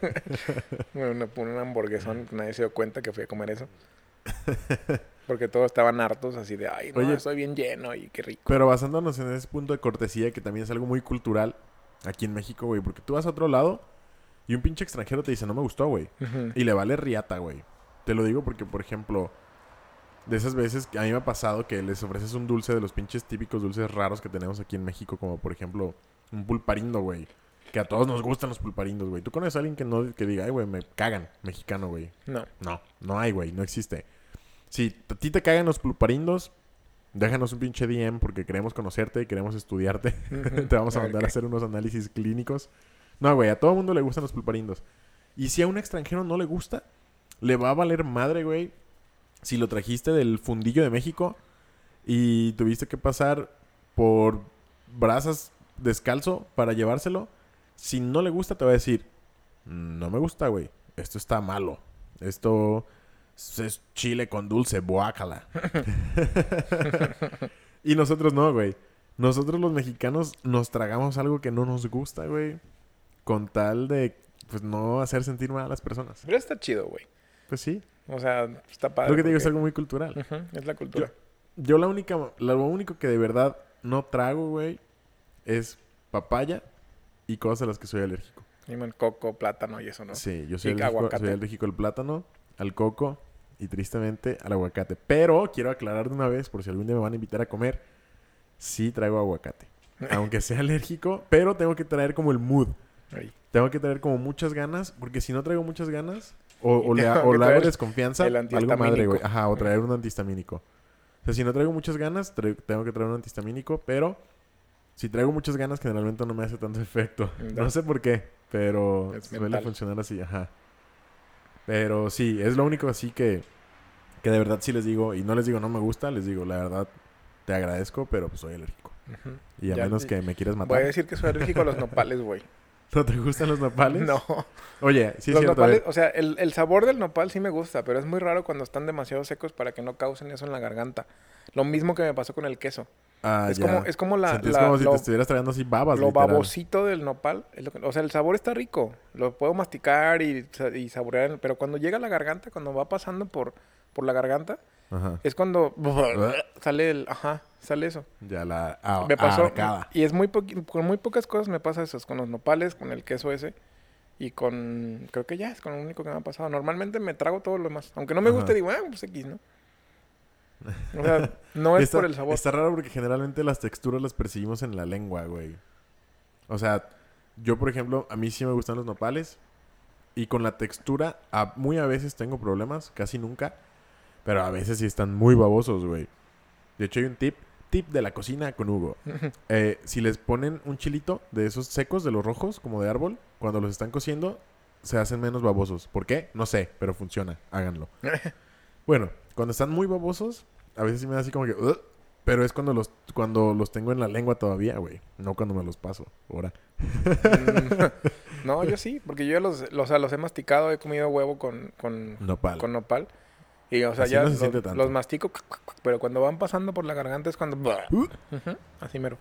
me me pone un hamburguesón. Nadie se dio cuenta que fui a comer eso. Porque todos estaban hartos así de, ay, no, Oye. estoy bien lleno y qué rico. Pero basándonos en ese punto de cortesía, que también es algo muy cultural aquí en México, güey. Porque tú vas a otro lado y un pinche extranjero te dice, no me gustó, güey. Y le vale riata, güey. Te lo digo porque, por ejemplo, de esas veces que a mí me ha pasado que les ofreces un dulce de los pinches típicos dulces raros que tenemos aquí en México, como por ejemplo un pulparindo, güey. Que a todos nos gustan los pulparindos, güey. ¿Tú conoces a alguien que no que diga, ay, güey, me cagan, mexicano, güey? No. No, no hay, güey, no existe. Si a ti te cagan los pulparindos, déjanos un pinche DM porque queremos conocerte y queremos estudiarte. Te vamos a mandar a hacer unos análisis clínicos. No, güey, a todo mundo le gustan los pulparindos. Y si a un extranjero no le gusta, le va a valer madre, güey. Si lo trajiste del fundillo de México y tuviste que pasar por brasas descalzo para llevárselo, si no le gusta te va a decir, no me gusta, güey. Esto está malo. Esto es chile con dulce, boácala. y nosotros no, güey. Nosotros los mexicanos nos tragamos algo que no nos gusta, güey. Con tal de, pues, no hacer sentir mal a las personas. Pero está chido, güey. Pues sí. O sea, está padre. Lo que te digo es porque- algo muy cultural. Es la cultura. Yo la única, lo único que de verdad no trago, güey, es papaya y cosas a las que soy alérgico. Limón, coco, plátano y eso, ¿no? Sí, yo soy Y alérgico, aguacate. soy alérgico al plátano, al coco y tristemente al aguacate. Pero quiero aclarar de una vez, por si algún día me van a invitar a comer, sí traigo aguacate. Aunque sea alérgico, pero tengo que traer como el mood. Tengo que traer como muchas ganas, porque si no traigo muchas ganas, o, o le, o le hago desconfianza, algo madre, güey. Ajá, o traer un antihistamínico. O sea, si no traigo muchas ganas, tra- tengo que traer un antihistamínico, pero si traigo muchas ganas, generalmente no me hace tanto efecto. No sé por qué, pero Es suele mental. funcionar así, ajá. Pero sí, es lo único así que, que de verdad sí les digo, y no les digo no me gusta, les digo, la verdad, te agradezco, pero pues soy alérgico. Y a Ya- menos que me quieras Voy a matar. decir que soy alérgico a los nopales, güey. ¿No te gustan los nopales? No. Oye, sí es los cierto. a nopales, ver. o sea, el, el sabor del nopal sí me gusta, pero es muy raro cuando están demasiado secos para que no causen eso en la garganta. Lo mismo que me pasó con el queso. Ah, es, ya. como, es como la, la- como si lo, te estuvieras trayendo así babas, lo literal. babosito del nopal. es o sea, el sabor está rico. Lo puedo masticar y, y saborear. Pero cuando llega a la garganta, cuando va pasando por, por la garganta, Ajá. es cuando sale el... Ajá, sale eso. Ya la ah, me pasó. arcada. Y es muy con muy pocas cosas me pasa eso. Con los nopales, con el queso ese. Y con... Creo que ya es con lo único que me ha pasado. Normalmente me trago todo lo demás. Aunque no me Ajá. guste, digo, ah, pues X, ¿no? O sea, no es Está- por el sabor. Está raro porque generalmente las texturas las percibimos en la lengua, güey. O sea, yo, por ejemplo, a mí sí me gustan los nopales. Y con la textura, a- muy a veces tengo problemas, casi nunca. Pero a veces sí están muy babosos, güey. De hecho, hay un tip. Tip de la cocina con Hugo. Eh, si les ponen un chilito de esos secos, de los rojos, como de árbol, cuando los están cociendo, se hacen menos babosos. ¿Por qué? No sé, pero funciona. Háganlo. bueno, cuando están muy babosos, a veces sí me da así como que... Pero es cuando los, cuando los tengo en la lengua todavía, güey. No cuando me los paso. Ahora. Mm, no, yo sí, porque yo los, los, o sea, los he masticado, he comido huevo con, con, Nopal. con nopal. Y, o sea, Así ya no se los, tanto. los mastico, pero cuando van pasando por la garganta es cuando... Uh. Así mero.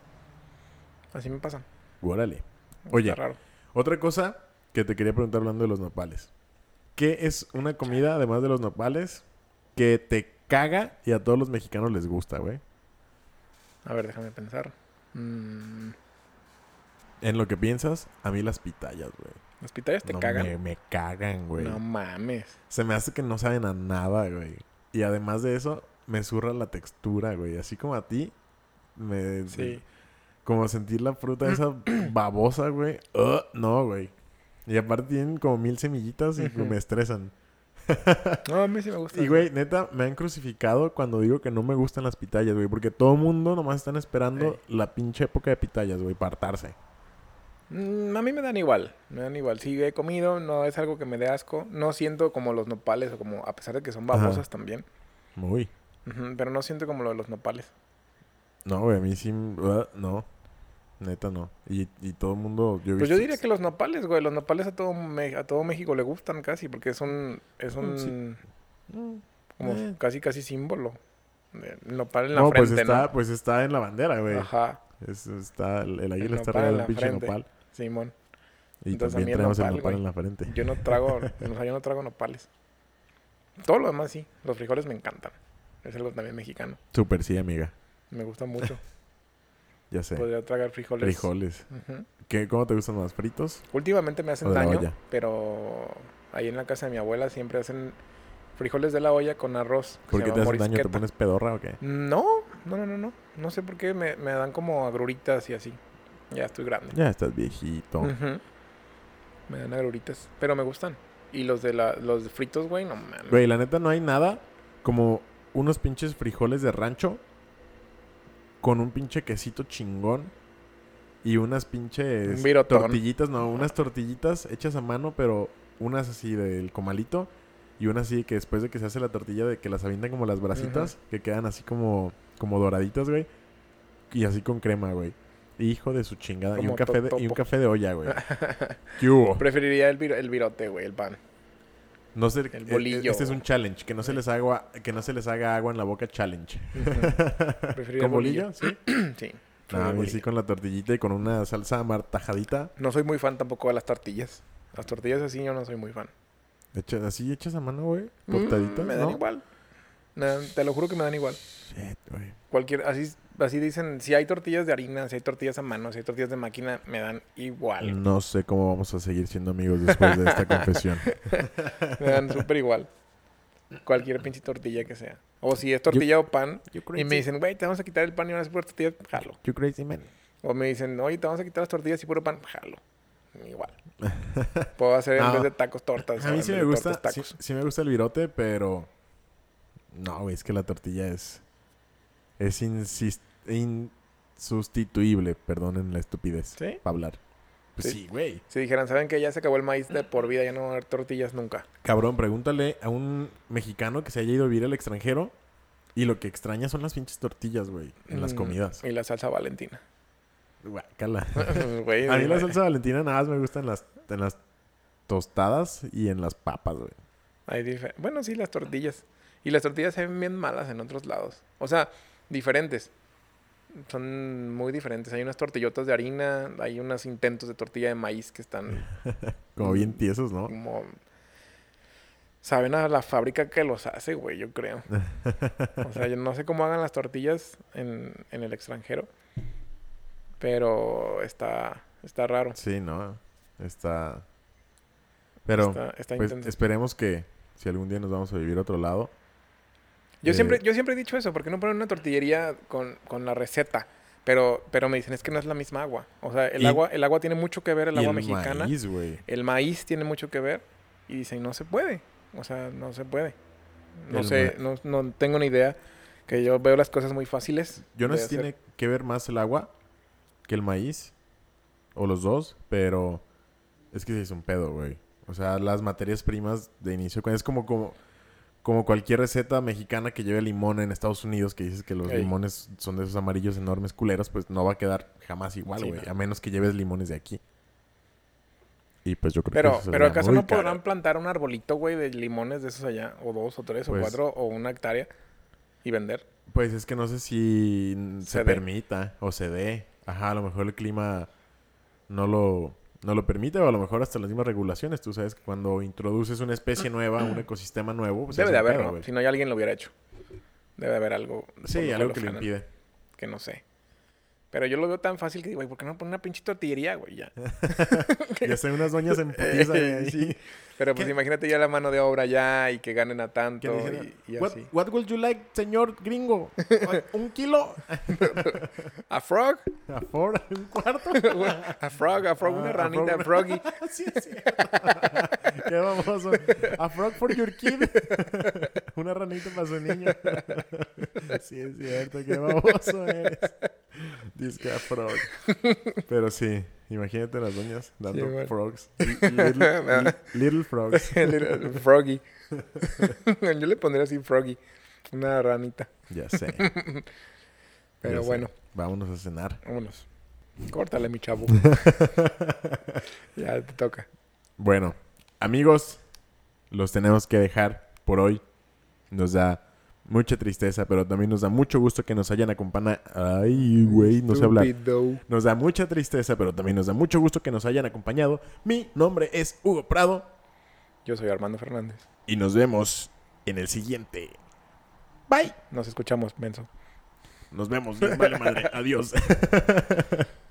Así me pasa. Órale. Oye, raro. otra cosa que te quería preguntar hablando de los nopales. ¿Qué es una comida, además de los nopales, que te caga y a todos los mexicanos les gusta, güey? A ver, déjame pensar. Mm, En lo que piensas, a mí las pitayas, güey. ¿Los pitayas te No, cagan? Me, me cagan, güey. No mames. Se me hace que no saben a nada, güey. Y además de eso, me zurra la textura, güey. Así como a ti, me... Sí. Como sentir la fruta esa babosa, güey. Ugh, no, güey. Y aparte tienen como mil semillitas y me estresan. No, a mí sí me gusta. Y, güey, neta, me han crucificado cuando digo que no me gustan las pitayas, güey. Porque todo el mundo nomás están esperando la pinche época de pitayas, güey, para hartarse. Mm, a mí me dan igual, me dan igual. Si he comido, no es algo que me dé asco. No siento como los nopales, o como, a pesar de que son Ajá. babosas también. Muy. Pero no siento como lo de los nopales. No, güey, a mí sí... no. Neta, no. Y, y todo el mundo... Yo Pues yo diría que los nopales, güey. Los nopales a todo, Me- a todo México le gustan casi, porque es un, es un, Sí. Mm, como eh. casi, casi símbolo. El nopal en la No, pues frente, está, ¿no? pues está en la bandera, güey. Ajá, Es- está, el, el águila está arriba del pinche frente. nopal. Simón. Y Entonces, también mí el nopal, en la frente. Yo no trago, o sea, yo no trago nopales. Todo lo demás sí. Los frijoles me encantan. Es algo también mexicano. Súper sí, amiga. Me gusta mucho. Ya sé. Podría tragar frijoles. Frijoles. ¿Qué, ¿Cómo te gustan más? ¿Fritos? Últimamente me hacen daño, pero ahí en la casa de mi abuela siempre hacen frijoles de la olla con arroz. ¿Por qué te hacen daño? ¿Te pones pedorra o qué? No, no, no, no, no. No sé por qué me, me dan como agruritas y así. Ya estoy grande. Ya estás viejito. Me dan agruritas, pero me gustan. Y los de la, los de fritos, güey, no mames. Güey, la neta no hay nada como unos pinches frijoles de rancho con un pinche quesito chingón y unas pinches Un tortillitas, no, unas tortillitas hechas a mano, pero unas así del comalito y unas así que después de que se hace la tortilla de que las avientan como las brasitas, que quedan así como como doraditas, güey. Y así con crema, güey. Hijo de su chingada. Y un, café de, y un café de olla, güey. ¿Qué hubo? Preferiría el, el virote, güey, el pan. No sé, El bolillo. Este es un challenge, que no se les haga, que no se les haga agua en la boca challenge. Preferiría ¿Con el bolillo. bolillo? Sí. sí. No, a el mí bolillo. sí con la tortillita y con una salsa martajadita. No soy muy fan tampoco de las tortillas. Las tortillas así yo no soy muy fan. Hechas, así hechas a mano, güey. Mm, Cortaditas, me dan ¿no? igual. Me dan- te lo juro que me dan igual. Shit, güey. Cualquier, así, así dicen, si hay tortillas de harina, si hay tortillas a mano, si hay tortillas de máquina, me dan igual. No sé cómo vamos a seguir siendo amigos después de esta confesión. Me dan súper igual. Cualquier pinche tortilla que sea. O si es tortilla o pan, y me dicen, güey, te vamos a quitar el pan y unas puras tortillas, jalo. You crazy man. O me dicen, oye, te vamos a quitar las tortillas y puro pan, jalo. Igual. Puedo hacer en vez de tacos tortas. A mí sí me gusta, tortas, sí, tacos. sí me gusta el virote, pero... No, güey, es que la tortilla es... Es insustituible, perdonen la estupidez. ¿Sí? Para hablar. Pues Sí. sí, güey. Si dijeran, ¿saben que ya se acabó el maíz de por vida? Ya no va a haber tortillas nunca. Cabrón, pregúntale a un mexicano que se haya ido a vivir al extranjero y lo que extraña son las pinches tortillas, güey, en las Mm, comidas. Y la salsa valentina. Guácala. Güey, A mí la salsa valentina nada más me gusta en las, en las tostadas y en las papas, güey. Hay bueno, sí, las tortillas. Y las tortillas se ven bien malas en otros lados. O sea, diferentes. Son muy diferentes. Hay unas tortillotas de harina, hay unos intentos de tortilla de maíz que están Como bien tiesos, ¿no? como... Saben a la fábrica que los hace, güey, yo creo. O sea, yo no sé cómo hagan las tortillas en, en el extranjero. Pero está, está raro. Sí, ¿no? Está... Pero, está, está pues, esperemos que si algún día nos vamos a vivir a otro lado... Yo, Eh, siempre, yo siempre he dicho eso, ¿por qué no ponen una tortillería con, con la receta? Pero, pero me dicen, es que no es la misma agua. O sea, el, Y- agua, el agua tiene mucho que ver, el y agua mexicana. maíz, güey. El maíz tiene mucho que ver. Y dicen, no se puede. O sea, no se puede. No El sé, no, no tengo ni idea. Que yo veo las cosas muy fáciles. Yo no sé si tiene que ver más el agua que el maíz. O los dos, pero es que sí es un pedo, güey. O sea, las materias primas de inicio es como, como, como cualquier receta mexicana que lleve limón en Estados Unidos, que dices que los Ey. limones son de esos amarillos enormes culeros, pues no va a quedar jamás igual, Sí, güey. no. A menos que lleves limones de aquí. Y pues yo creo que Pero, eso pero ¿acaso no podrán plantar un arbolito, güey, de limones de esos allá? O dos, o tres, Pues- o cuatro, o una hectárea. Y vender. Pues es que no sé si se, permita o se dé. Ajá, a lo mejor el clima no lo, no lo permite o a lo mejor hasta las mismas regulaciones. Tú sabes que cuando introduces una especie nueva, un ecosistema nuevo, pues Debe de haber, pedo, ¿no? Si no, ya alguien lo hubiera hecho. Debe de haber algo. Sí, algo que lo impide. Que no sé. Pero yo lo veo tan fácil que digo, güey, ¿por qué no poner una pinche tortillería, güey? Ya. ya sé, unas doñas en putiza. Sí. Pero pues imagínate ya la mano de obra ya y que ganen a tanto y, así. what would you like, señor gringo? ¿Un kilo? ¿A frog? ¿A four? ¿Un cuarto? a frog, a frog, una Ah, a ranita, frog. froggy. sí, sí. Qué baboso. A frog for your kid. Una ranita para su niño. sí, es cierto. Qué baboso eres. Dice a frog. Pero sí, imagínate las doñas dando Sí, bueno. frogs. Little, li- little frogs. Little froggy. Yo le pondría así froggy. Una ranita. Ya sé. Pero ya sé. bueno, Vámonos a cenar. vámonos. Córtale, mi chavo. ya te toca. Bueno, amigos, los tenemos que dejar por hoy. Nos da mucha tristeza, pero también nos da mucho gusto que nos hayan acompañado. Ay, güey, no sé hablar. Nos da mucha tristeza, pero también nos da mucho gusto que nos hayan acompañado. Mi nombre es Hugo Prado Yo soy Armando Fernández. y nos vemos en el siguiente. Bye. Nos escuchamos, menso. Nos vemos. Vale madre. Adiós.